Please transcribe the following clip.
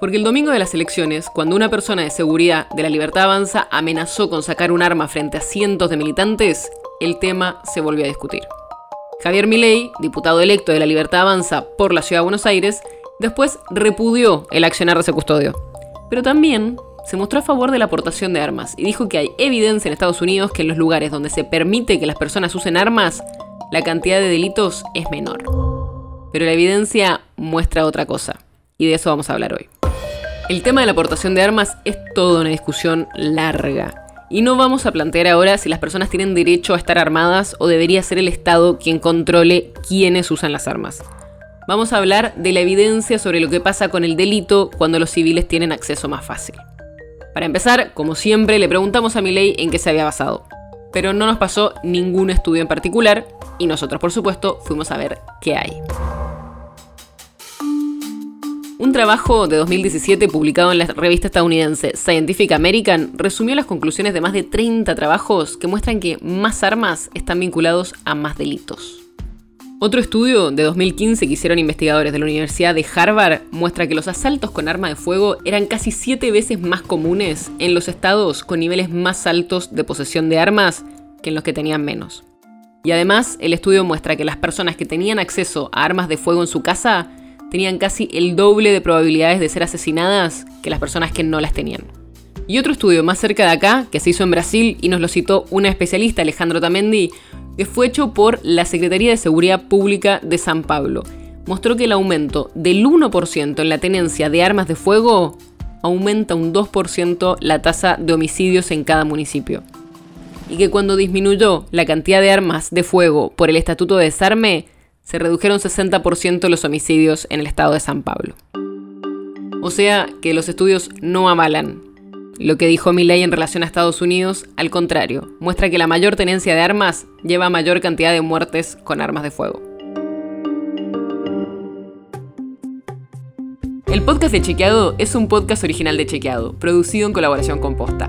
Porque el domingo de las elecciones, cuando una persona de seguridad de la Libertad Avanza amenazó con sacar un arma frente a cientos de militantes, el tema se volvió a discutir. Javier Milei, diputado electo de la Libertad Avanza por la Ciudad de Buenos Aires, después repudió el accionar de ese custodio. Pero también se mostró a favor de la aportación de armas y dijo que hay evidencia en Estados Unidos que en los lugares donde se permite que las personas usen armas, la cantidad de delitos es menor. Pero la evidencia muestra otra cosa, y de eso vamos a hablar hoy. El tema de la aportación de armas es toda una discusión larga. Y no vamos a plantear ahora si las personas tienen derecho a estar armadas o debería ser el Estado quien controle quiénes usan las armas. Vamos a hablar de la evidencia sobre lo que pasa con el delito cuando los civiles tienen acceso más fácil. Para empezar, como siempre, le preguntamos a Milei en qué se había basado. Pero no nos pasó ningún estudio en particular y nosotros, por supuesto, fuimos a ver qué hay. Un trabajo de 2017 publicado en la revista estadounidense Scientific American resumió las conclusiones de más de 30 trabajos que muestran que más armas están vinculados a más delitos. Otro estudio de 2015 que hicieron investigadores de la Universidad de Harvard muestra que los asaltos con arma de fuego eran casi 7 veces más comunes en los estados con niveles más altos de posesión de armas que en los que tenían menos. Y además, el estudio muestra que las personas que tenían acceso a armas de fuego en su casa tenían casi el doble de probabilidades de ser asesinadas que las personas que no las tenían. Y otro estudio más cerca de acá, que se hizo en Brasil y nos lo citó una especialista, Alejandro Tamendi, que fue hecho por la Secretaría de Seguridad Pública de San Pablo, mostró que el aumento del 1% en la tenencia de armas de fuego aumenta un 2% la tasa de homicidios en cada municipio. Y que cuando disminuyó la cantidad de armas de fuego por el Estatuto de Desarme, se redujeron 60% los homicidios en el estado de San Pablo. O sea que los estudios no avalan lo que dijo Milley en relación a Estados Unidos, al contrario, muestra que la mayor tenencia de armas lleva a mayor cantidad de muertes con armas de fuego. El podcast de Chequeado es un podcast original de Chequeado, producido en colaboración con Posta.